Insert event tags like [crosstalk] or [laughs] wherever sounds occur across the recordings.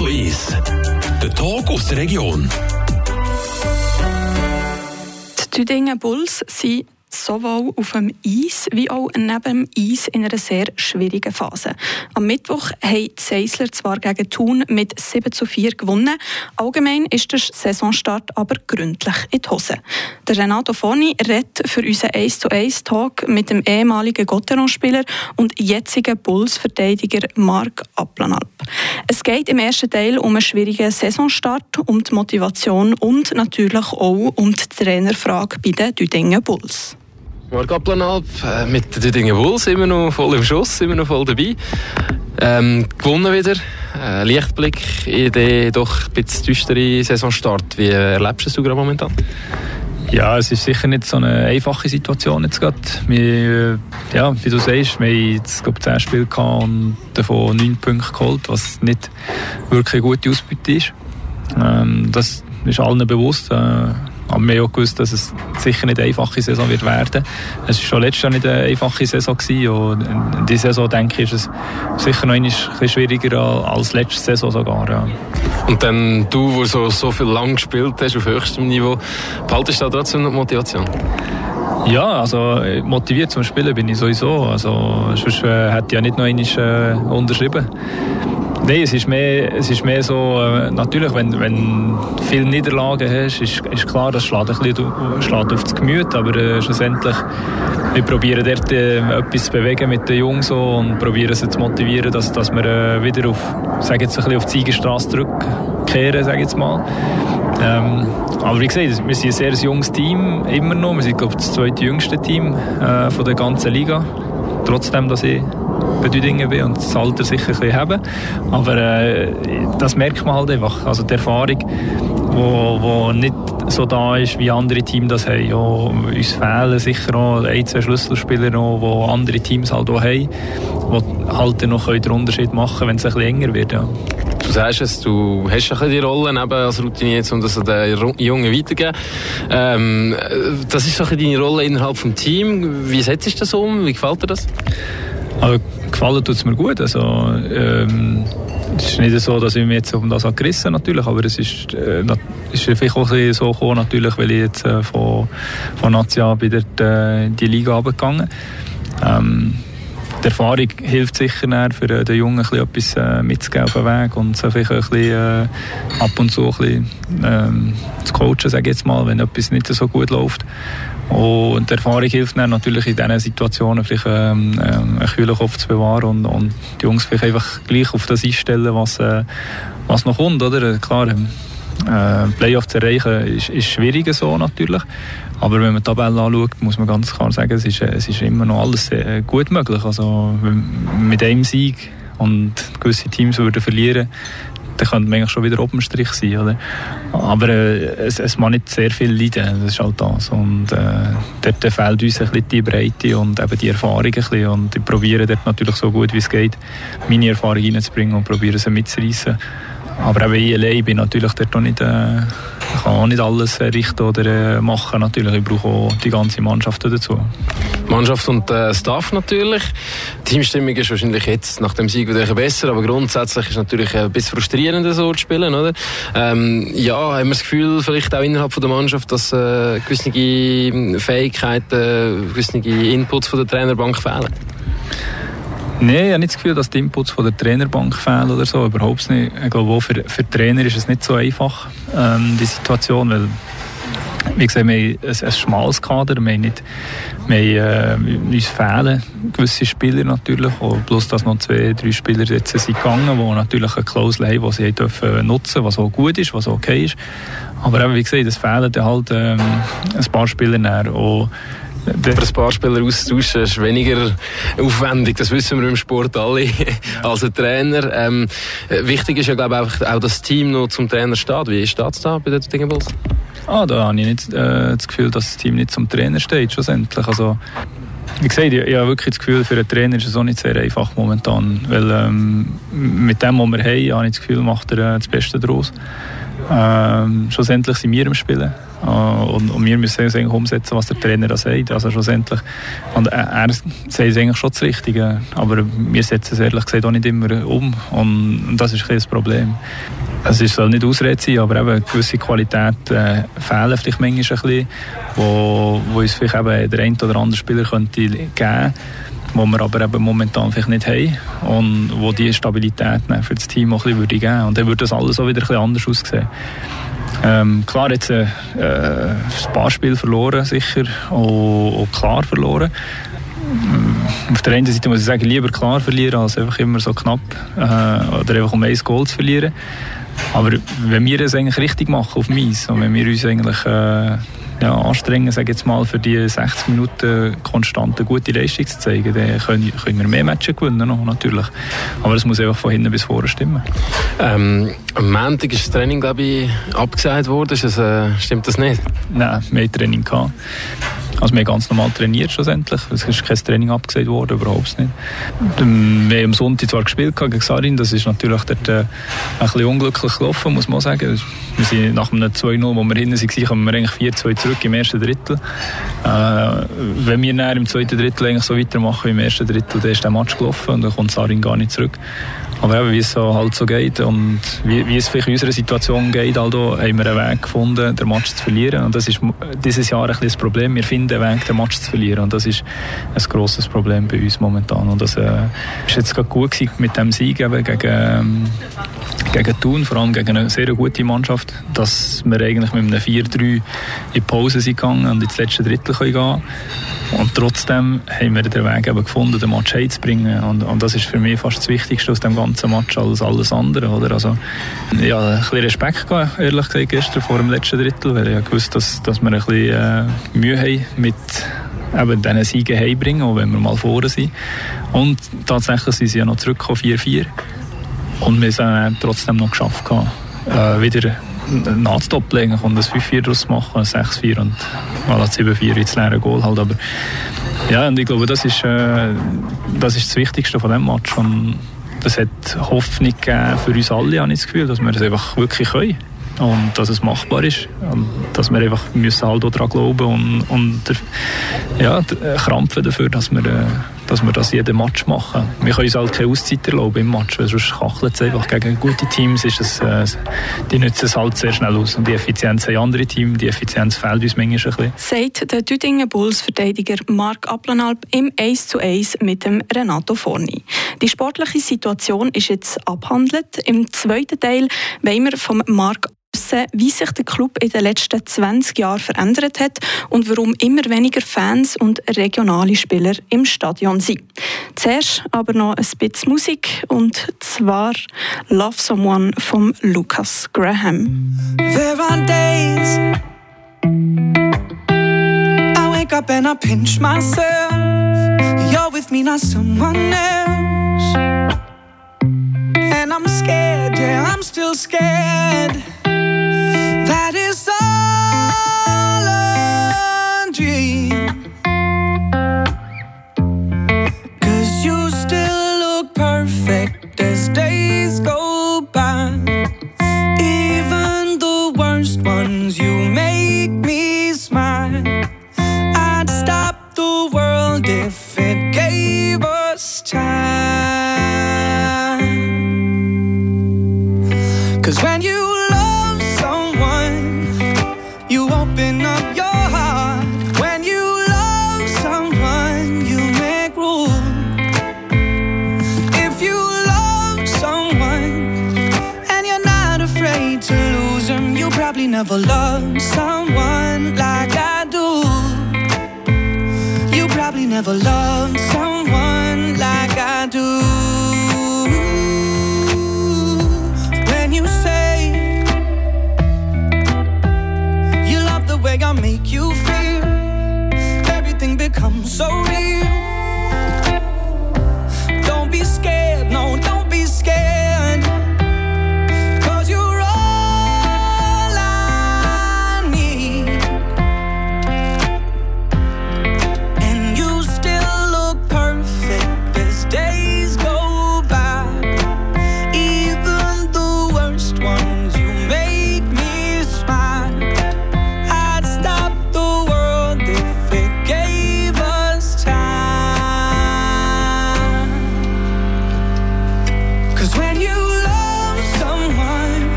Radio 1. Der Talk aus der Region. Die Tüdingen Bulls sind sowohl auf dem Eis wie auch neben dem Eis in einer sehr schwierigen Phase. Am Mittwoch haben die Seisler zwar gegen Thun mit 7 zu 4 gewonnen, allgemein ist der Saisonstart aber gründlich in die Hose. Der Renato Foni redet für unseren 1 zu 1 Talk mit dem ehemaligen Gotteron-Spieler und jetzigen Bulls-Verteidiger Marc Applanalp. Es geht im ersten Teil um einen schwierigen Saisonstart, um die Motivation und natürlich auch um die Trainerfrage bei den Düdingen Bulls. Applanalp äh, mit den Düdingen Bulls immer noch voll im Schuss, immer noch voll dabei. Ähm, gewonnen wieder. Äh, Lichtblick in den doch ein bisschen düsteren Saisonstart. Wie erlebst du gerade momentan? Ja, es ist sicher nicht so eine einfache Situation jetzt gerade. Wir, äh, ja, wie du sagst, wir haben jetzt, glaube 10 Spiele gehabt und davon 9 Punkte geholt, was nicht wirklich eine gute Ausbeute ist. Ähm, das ist allen bewusst. Äh, aber wir haben auch gewusst, dass es sicher nicht eine einfache Saison wird werden. Es war schon letztes Jahr nicht eine einfache Saison gewesen. Und in dieser Saison, denke ich, ist es sicher noch ein bisschen schwieriger als letzte Saison sogar. Ja. Und dann du, der so, so viel lang gespielt hast, auf höchstem Niveau, behaltest du da trotzdem noch Motivation? Ja, also motiviert zum Spielen bin ich sowieso. Also, sonst äh, hätte ich ja nicht noch einmal äh, unterschrieben. Nein, es ist mehr, es ist mehr so, äh, natürlich, wenn, du viele Niederlagen hast, ist, ist klar, das schlägt, ein bisschen, schlägt auf das Gemüt, aber äh, schlussendlich, wir probieren dort äh, etwas zu bewegen mit den Jungs so, und probieren sie zu motivieren, dass, dass wir äh, wieder auf, sage jetzt, ein bisschen auf die Siegerstraße zurückkehren, sage jetzt mal. Ähm, aber wie gesagt, wir sind ein sehr junges Team, immer noch. Wir sind, glaube ich, das zweite jüngste Team äh, von der ganzen Liga. Trotzdem, dass ich Bedeutung bin und das Alter sicher ein bisschen haben. Aber äh, das merkt man halt einfach. Also die Erfahrung, wo, wo nicht so da ist, wie andere Teams das haben. Ja, uns fehlen sicher auch ein, zwei Schlüsselspieler noch, die andere Teams halt auch haben, die halt noch den Unterschied machen können, wenn es ein bisschen enger wird. Ja. Du sagst es, du hast ein die Rolle eben als Routinier, um das den Jungen weiterzugeben. Ähm, das ist so ein deine Rolle innerhalb des Teams. Wie setzt du das um? Wie gefällt dir das? Also, gefallen tut es mir gut. Also, ähm, es ist nicht so, dass ich mich jetzt um das gerissen natürlich, aber es ist, äh, ist vielleicht auch so gekommen, natürlich, weil ich jetzt äh, von, von Nazia bei der, äh, die Liga runtergegangen ähm, die Erfahrung hilft sicher für äh, den Jungen etwas äh, mitzugeben auf den Weg und so vielleicht ein bisschen, äh, ab und zu ein bisschen, ähm, zu coachen, sage ich jetzt mal, wenn etwas nicht so gut läuft. Und die Erfahrung hilft dann natürlich in diesen Situationen vielleicht ähm, ähm, einen kühlen Kopf zu bewahren und, und die Jungs vielleicht einfach gleich auf das einstellen, was, äh, was noch kommt. Oder? Klar, ähm, äh, Playoff zu erreichen ist, ist schwieriger so natürlich. Aber wenn man die Tabelle anschaut, muss man ganz klar sagen, es ist, es ist immer noch alles äh, gut möglich. Also mit einem Sieg und gewisse Teams würden verlieren, dann könnte man schon wieder oben Strich sein. Oder? Aber äh, es, es muss nicht sehr viel leiden, das ist halt das. Und äh, dort fehlt uns ein bisschen die Breite und eben die Erfahrung ein bisschen. Und ich probiere dort natürlich so gut wie es geht, meine Erfahrung reinzubringen und probiere sie mitzureißen. Aber eben ich allein bin natürlich dort auch nicht, äh, kann auch nicht alles richten oder äh, machen. Natürlich. Ich brauche auch die ganze Mannschaft dazu. Mannschaft und äh, Staff natürlich. Die Teamstimmung ist wahrscheinlich jetzt nach dem Sieg wieder besser, aber grundsätzlich ist es natürlich ein bisschen frustrierender so zu spielen, oder? Ähm, ja, haben wir das Gefühl, vielleicht auch innerhalb von der Mannschaft, dass äh, gewisse Fähigkeiten, gewisse Inputs von der Trainerbank fehlen? Nein, ich habe nicht das Gefühl, dass die Inputs von der Trainerbank fehlen oder so. Überhaupt nicht. Ich glaube, auch für, für Trainer ist es nicht so einfach, ähm, die Situation, weil wie gesagt, wir haben ein, ein schmales Kader, wir nicht, wir äh, uns fehlen gewisse Spieler natürlich, plus dass noch zwei, drei Spieler jetzt sind gegangen, die natürlich eine Klausel haben, die sie dürfen nutzen, was auch gut ist, was okay ist. Aber eben, wie gesagt, es fehlen halt ähm, ein paar Spieler näher. Aber ein paar Spieler austauschen ist weniger aufwendig, das wissen wir im Sport alle, [laughs] als ein Trainer. Ähm, wichtig ist ja, glaube ich, auch, dass das Team noch zum Trainer steht. Wie steht es da bei den Dingenbulls? Ah, da habe ich nicht äh, das Gefühl, dass das Team nicht zum Trainer steht, schlussendlich. Also, wie gesagt, ich, ich habe wirklich das Gefühl, für einen Trainer ist es auch nicht sehr einfach momentan. Weil ähm, mit dem, was wir haben, habe ich das Gefühl, macht er äh, das Beste daraus. Ähm, schlussendlich sind wir im Spielen. Äh, und, und, wir müssen es eigentlich umsetzen, was der Trainer da sagt. Also schlussendlich, und er, er sagt es eigentlich schon das Richtige, aber wir setzen es ehrlich gesagt auch nicht immer um. Und, und das ist ein Problem. Es soll nicht Ausrede sein, aber eben gewisse Qualität äh, fehlen vielleicht manchmal ein bisschen, wo, wo uns vielleicht eben der ein oder andere Spieler könnte geben könnte wo wir aber eben momentan vielleicht nicht haben und wo die Stabilität für das Team auch ein bisschen geben würde. Und dann würde das alles auch wieder ein bisschen anders aussehen. Ähm, klar, jetzt äh, das Barspiel verloren, sicher, auch, auch klar verloren. Mm, auf der einen Seite muss ich sagen, lieber klar verlieren, als einfach immer so knapp äh, oder einfach um ein Goal zu verlieren. Aber wenn wir das eigentlich richtig machen auf Mies und wenn wir uns eigentlich äh, ja, anstrengen, sage jetzt mal, für die 60 Minuten konstant eine gute Leistung zu zeigen, dann können, können wir mehr Matches gewinnen, noch, natürlich. Aber es muss einfach von hinten bis vorne stimmen. Ähm, am Montag ist das Training, glaube ich, abgesagt worden. Das, äh, stimmt das nicht? Nein, mehr Training gehabt. Also wir haben ganz normal trainiert schlussendlich. Es ist kein Training abgesagt worden, überhaupt nicht. Wir haben am Sonntag zwar gespielt gegen Sarin, das ist natürlich dort äh, ein bisschen unglücklich gelaufen, muss man sagen. Wir sind nach einem 2-0, wo wir hinten waren, kommen wir eigentlich 4-2 zurück im ersten Drittel. Äh, wenn wir dann im zweiten Drittel eigentlich so weitermachen wie im ersten Drittel, dann ist der Match gelaufen und dann kommt Sarin gar nicht zurück. Aber eben, wie es so halt so geht und wie, wie es vielleicht in unserer Situation geht, also, haben wir einen Weg gefunden, den Match zu verlieren. Und das ist dieses Jahr ein bisschen das Problem. Wir finden einen Weg, den Match zu verlieren. Und das ist ein grosses Problem bei uns momentan. Und das äh, ist jetzt gerade gut gewesen mit dem Sieg eben gegen, ähm, gegen Thun, vor allem gegen eine sehr gute Mannschaft, dass wir eigentlich mit einem 4-3 in die Pause sind gegangen und ins letzte Drittel gehen können. Und trotzdem haben wir den Weg eben gefunden, den Match heimzubringen. Und, und das ist für mich fast das Wichtigste aus dem ganzen Match als alles andere. Oder? Also, ja, ein bisschen Respekt gehabt, ehrlich gesagt, gestern vor dem letzten Drittel, weil ich gewusst dass, dass wir ein bisschen äh, Mühe haben mit eben diesen Siegen heimbringen, auch wenn wir mal vorne sind. Und tatsächlich sind sie ja noch zurückgekommen, 4-4. Und wir haben es trotzdem noch geschafft, äh, wieder nachzudoppeln und ein 5-4 daraus machen, ein 6-4 und mal 7-4 ins leere Goal halt. Aber ja, und ich glaube, das ist, äh, das ist das Wichtigste von diesem Match. Und das hat Hoffnung gegeben für uns alle, habe ich das Gefühl, dass wir das einfach wirklich können und dass es machbar ist und dass wir einfach müssen halt daran glauben und, und ja, krampfen dafür, dass wir, äh, dass wir das jeden Match machen. Wir können uns halt keine Auszeit erlauben im Match, weil sonst kachelt es einfach. Gegen gute Teams ist es, äh, die nutzen es halt sehr schnell aus und die Effizienz haben andere Teams, die Effizienz fehlt uns manchmal ein bisschen. Sagt der Düdingen Bulls-Verteidiger Marc Applenalp im 1 zu 1 mit dem Renato Forni. Die sportliche Situation ist jetzt abhandelt. Im zweiten Teil wollen wir vom Marc wie sich der Club in den letzten 20 Jahren verändert hat und warum immer weniger Fans und regionale Spieler im Stadion sind. Zuerst aber noch ein bisschen Musik und zwar Love Someone von Lucas Graham. There are days I wake up and I pinch myself You're with me, not someone else And I'm scared, yeah, I'm still scared Cause when you love someone, you open up your heart. When you love someone, you make rules. If you love someone and you're not afraid to lose them, you probably never loved someone like I do. You probably never loved someone. Feel, everything becomes so real.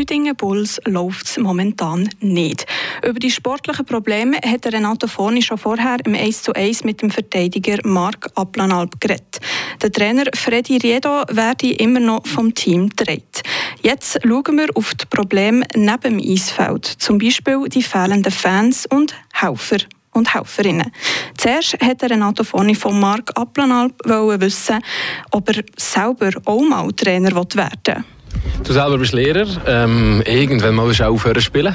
Tüdingen Bulls läuft es momentan nicht. Über die sportlichen Probleme hat Renato Forni schon vorher im 1 zu 1 mit dem Verteidiger Marc Aplanalp geredet. Der Trainer Freddy Riedo werde immer noch vom Team gedreht. Jetzt schauen wir auf die Probleme neben dem Eisfeld, zum Beispiel die fehlenden Fans und Helfer und Helferinnen. Zuerst wollte Renato Foni von Marc Aplanalp wissen, ob er selber auch mal Trainer werden will. Du selber bist Lehrer. Ähm, irgendwann mal willst du aufhören zu spielen.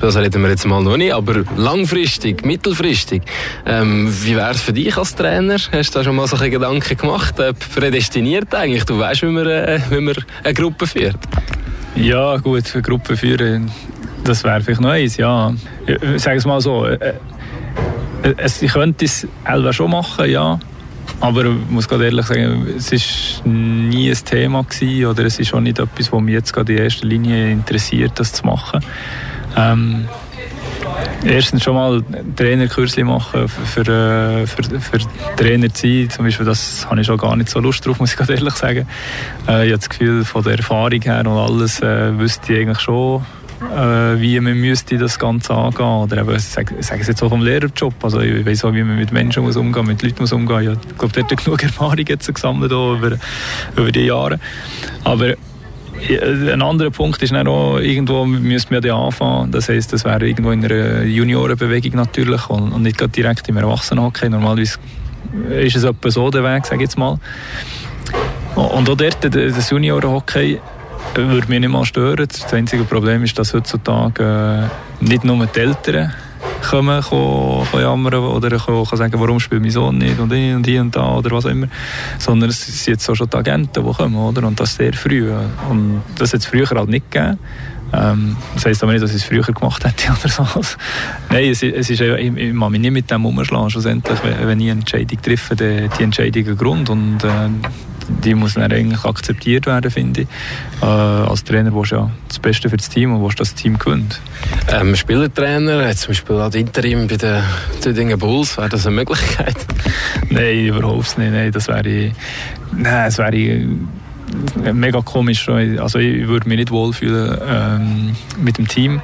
Das reden wir jetzt mal noch nicht. Aber langfristig, mittelfristig. Ähm, wie wäre es für dich als Trainer? Hast du da schon mal solche Gedanken gemacht? Äh, prädestiniert eigentlich? Du weißt, wie man, äh, wie man eine Gruppe führt. Ja, gut, eine Gruppe führen, das wäre vielleicht noch eins, ja. Ich sage es mal so. Äh, äh, ich könnte es selber schon machen, ja. Aber ich muss gerade ehrlich sagen, es war nie ein Thema gewesen, oder es ist auch nicht etwas, was mich jetzt gerade in erster Linie interessiert, das zu machen. Ähm, erstens schon mal Trainerkurs machen für, für, für, für Trainer zu sein, zum Beispiel, das habe ich schon gar nicht so Lust drauf, [laughs] muss ich gerade ehrlich sagen. Äh, ich habe das Gefühl, von der Erfahrung her und alles äh, wüsste ich eigentlich schon, äh, wie man müsste das Ganze angehen oder eben, ich sage, es jetzt auch vom Lehrerjob, also ich weiß auch, wie man mit Menschen muss umgehen, mit Leuten muss umgehen. Ich glaube, dort hat genug [laughs] Erfahrung jetzt gesammelt über, über die Jahre. Aber ein anderer Punkt ist auch, irgendwo müssten wir anfangen. Das heisst, das wäre irgendwo in einer Juniorenbewegung natürlich und, und nicht direkt im Erwachsenenhockey. Normalerweise ist es etwa so der Weg, sage ich jetzt mal. Und auch dort, das Juniorenhockey, würde mich nicht mal stören. Das einzige Problem ist, dass heutzutage äh, nicht nur die Eltern kommen, kommen, kommen jammern oder kommen, sagen, warum spielt mein Sohn nicht und hier und und da oder was auch immer, sondern es sind jetzt auch schon die Agenten, die kommen, oder? und das sehr früh. Und das hat es früher halt nicht gegeben. Ähm, das heisst aber nicht, dass ich es früher gemacht hätte [laughs] oder so. Nein, es, es ist, ich, ich mag mich nicht mit dem umschlagen. Schlussendlich, wenn, ich eine Entscheidung treffe, die, die Entscheidung Grund und äh, die muss dann eigentlich akzeptiert werden, finde ich. Äh, als Trainer willst du ja das Beste für das Team und willst das Team gewinnt. Ähm, Spielertrainer, zum Beispiel als Interim bei den Tüdingen Bulls, wäre das eine Möglichkeit? [laughs] Nein, überhaupt nicht. Nein, das wäre, nein, das wäre mega komisch. Also ich würde mich nicht wohlfühlen ähm, mit dem Team.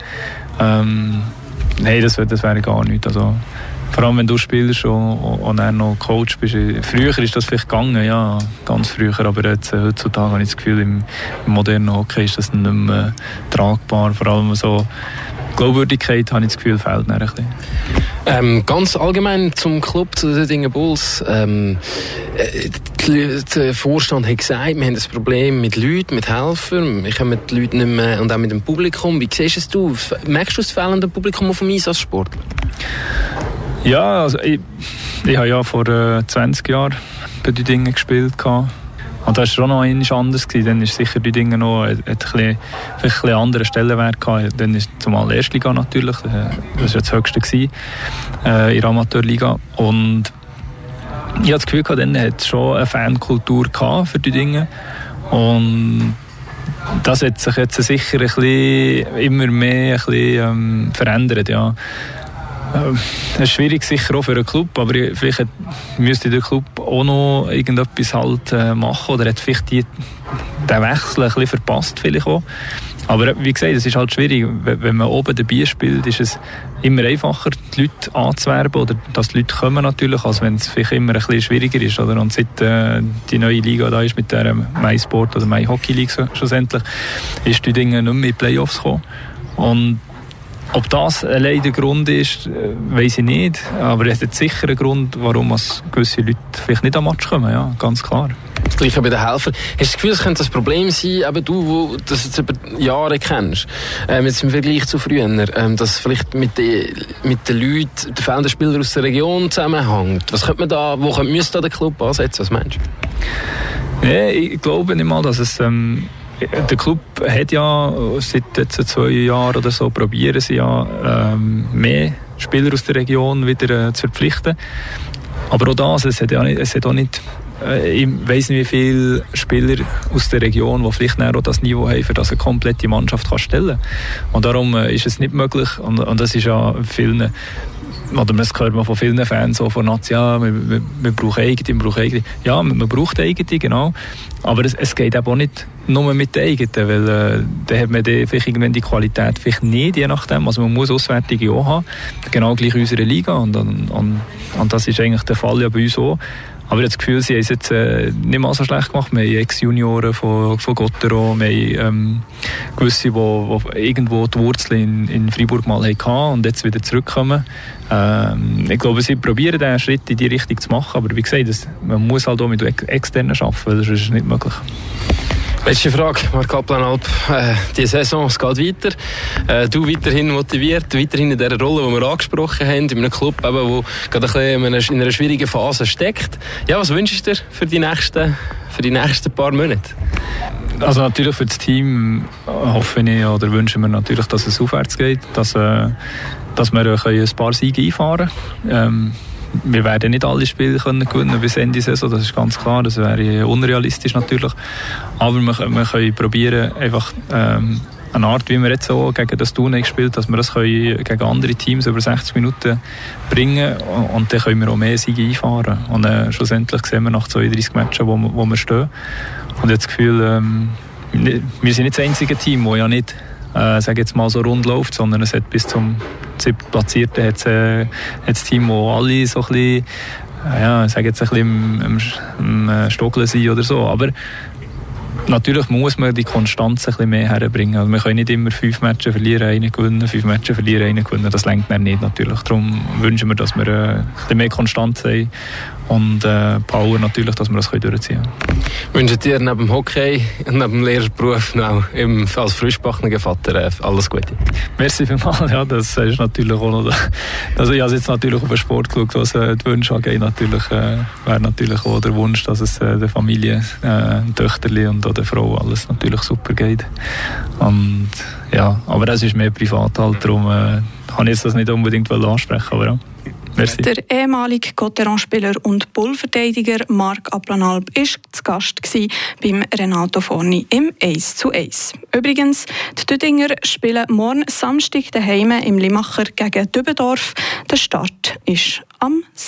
Ähm, nein, das, das wäre gar nicht. Also, vor allem, wenn du spielst und, und dann noch Coach bist. Früher ist das vielleicht gegangen, ja, ganz früher, aber jetzt, äh, heutzutage habe ich das Gefühl, im, im modernen Hockey ist das nicht mehr tragbar. Vor allem so Glaubwürdigkeit, habe ich das Gefühl, fehlt ein bisschen. Ähm, ganz allgemein zum Club, zu den Dingen Bulls. Ähm, äh, der Vorstand hat gesagt, wir haben ein Problem mit Leuten, mit Helfern. Wir kommen die Leute nicht mehr, und auch mit dem Publikum. Wie siehst du es? Merkst du das fehlende Publikum auf dem Einsatzsport? Ja, also ich, ich habe ja vor äh, 20 Jahren bei den Dingen gespielt. Gehabt. Und das war schon noch etwas anders. Gewesen. Dann ist sicher die Dinge noch ein, bisschen, ein bisschen anderen Stellenwert gehabt. Dann ist zumal Erstliga natürlich, äh, das war das Höchste gewesen, äh, in der Amateurliga. Und ich habe das Gefühl, gehabt, dann hat es schon eine Fankultur für die Dinge. Und das hat sich jetzt sicher ein bisschen, immer mehr ein bisschen, ähm, verändert. Ja. Ähm, es ist schwierig sicher auch für einen Club, aber vielleicht müsste der Club auch noch irgendetwas halt äh, machen oder hat vielleicht die, den Wechsel ein bisschen verpasst vielleicht auch. Aber wie gesagt, es ist halt schwierig. Wenn man oben dabei spielt, ist es immer einfacher, die Leute anzuwerben oder dass die Leute kommen natürlich, als wenn es vielleicht immer ein bisschen schwieriger ist. Oder? Und seit äh, die neue Liga da ist mit der MySport oder MyHockey League schlussendlich, ist die Dinge nicht mehr in die Playoffs gekommen. Und ob das allein der Grund ist, äh, weiß ich nicht. Aber es hat sicher einen Grund, warum gewisse Leute vielleicht nicht am Match kommen. Ja, ganz klar. Das Gleiche bei den Helfern. Hast du das Gefühl, es könnte das Problem sein, eben du, der das jetzt über Jahre kennst, ähm, jetzt im Vergleich zu früher, ähm, dass vielleicht mit, den, mit den Leuten, den fehlenden Spielern aus der Region zusammenhängt? Was könnte man da, wo könnte, müsste da der Club ansetzen? Was meinst du? Ja, ich glaube nicht mal, dass es... Ähm der Club hat ja seit jetzt zwei Jahren oder so probieren sie ja ähm, mehr Spieler aus der Region wieder äh, zu verpflichten. Aber auch das, es hat, ja nicht, es hat auch nicht ich weiß nicht, wie viele Spieler aus der Region, die vielleicht auch das Niveau haben, für das eine komplette Mannschaft kann stellen kann. Und darum äh, ist es nicht möglich, und, und das ist ja vielen oder das hört man von vielen Fans so von Nazi, ja, wir, wir, wir brauchen eigene, wir brauchen eigene. Ja, man braucht eigene, genau. Aber es, es geht eben auch nicht nur mit den eigenen, weil äh, dann hat man die, vielleicht irgendwann die Qualität vielleicht nicht, je nachdem. Also man muss Auswärtige auch haben, genau gleich in unserer Liga und, und, und, und das ist eigentlich der Fall ja bei uns auch. Aber ich habe das Gefühl, sie haben es jetzt äh, nicht mal so schlecht gemacht. Wir haben Ex-Junioren von, von Gottero, wir haben ähm, gewisse, die irgendwo die Wurzeln in, in Freiburg mal hatten und jetzt wieder zurückkommen. Ähm, ich glaube, sie probieren den Schritt in die Richtung zu machen, aber wie gesagt, das, man muss halt auch mit Externen arbeiten, das ist nicht möglich. Letzte Frage, Marc Kaplan-Alp. Äh, die Saison es geht weiter. Äh, du weiterhin motiviert, weiterhin in der Rolle, die wir angesprochen haben, in einem Club, der gerade ein bisschen in einer schwierigen Phase steckt. Ja, was wünschst du dir für die nächsten, für die nächsten paar Monate? Also natürlich für das Team hoffe ich oder wünschen wir natürlich, dass es aufwärts geht, dass, äh, dass wir ein paar Siege einfahren können. Ähm, wir werden nicht alle Spiele können gewinnen bis Ende Saison, das ist ganz klar, das wäre unrealistisch natürlich. Aber wir, wir können probieren, einfach ähm, eine Art, wie wir jetzt so gegen das Turnier gespielt dass wir das können gegen andere Teams über 60 Minuten bringen und dann können wir auch mehr Siege einfahren. Und äh, schlussendlich sehen wir nach 32 Matches, wo, wo wir stehen. Und jetzt das Gefühl, ähm, wir sind nicht das einzige Team, das ja nicht äh, sage jetzt mal so rund läuft, sondern es hat bis zum siebten Platzierten hat äh, das Team, wo alle so ein bisschen, äh, ja, sage jetzt ein bisschen im, im, im äh, Stockeln sind oder so, aber natürlich muss man die Konstanz ein bisschen mehr herbringen. Also wir können nicht immer fünf Matches verlieren, einen gewinnen, fünf Matches verlieren, einen gewinnen. Das lenkt dann nicht natürlich. Darum wünschen wir, dass wir äh, ein bisschen mehr Konstanz haben und äh, Power natürlich, dass wir das durchziehen können. Wünsche dir neben dem Hockey und neben dem Lehrerberuf noch im, als frischbackener Vater äh, alles Gute. Merci vielmals. Ja, das ist natürlich auch noch, also ich habe jetzt natürlich auf den Sport geschaut, was äh, die Wünsche angeht. Natürlich äh, wäre natürlich auch der Wunsch, dass es äh, der Familie, äh, Töchterli und auch der Frau alles natürlich super geht. Und ja, aber das ist mehr privat halt, darum äh, habe ich das nicht unbedingt ansprechen, aber ja. Merci. Der ehemalige Cotteron-Spieler und Bullverteidiger Marc Aplanalp war zu Gast beim Renato Forni im 1 zu 1. Übrigens, die Düdinger spielen morgen Samstag daheim im Limacher gegen Dübendorf. Der Start ist am 6.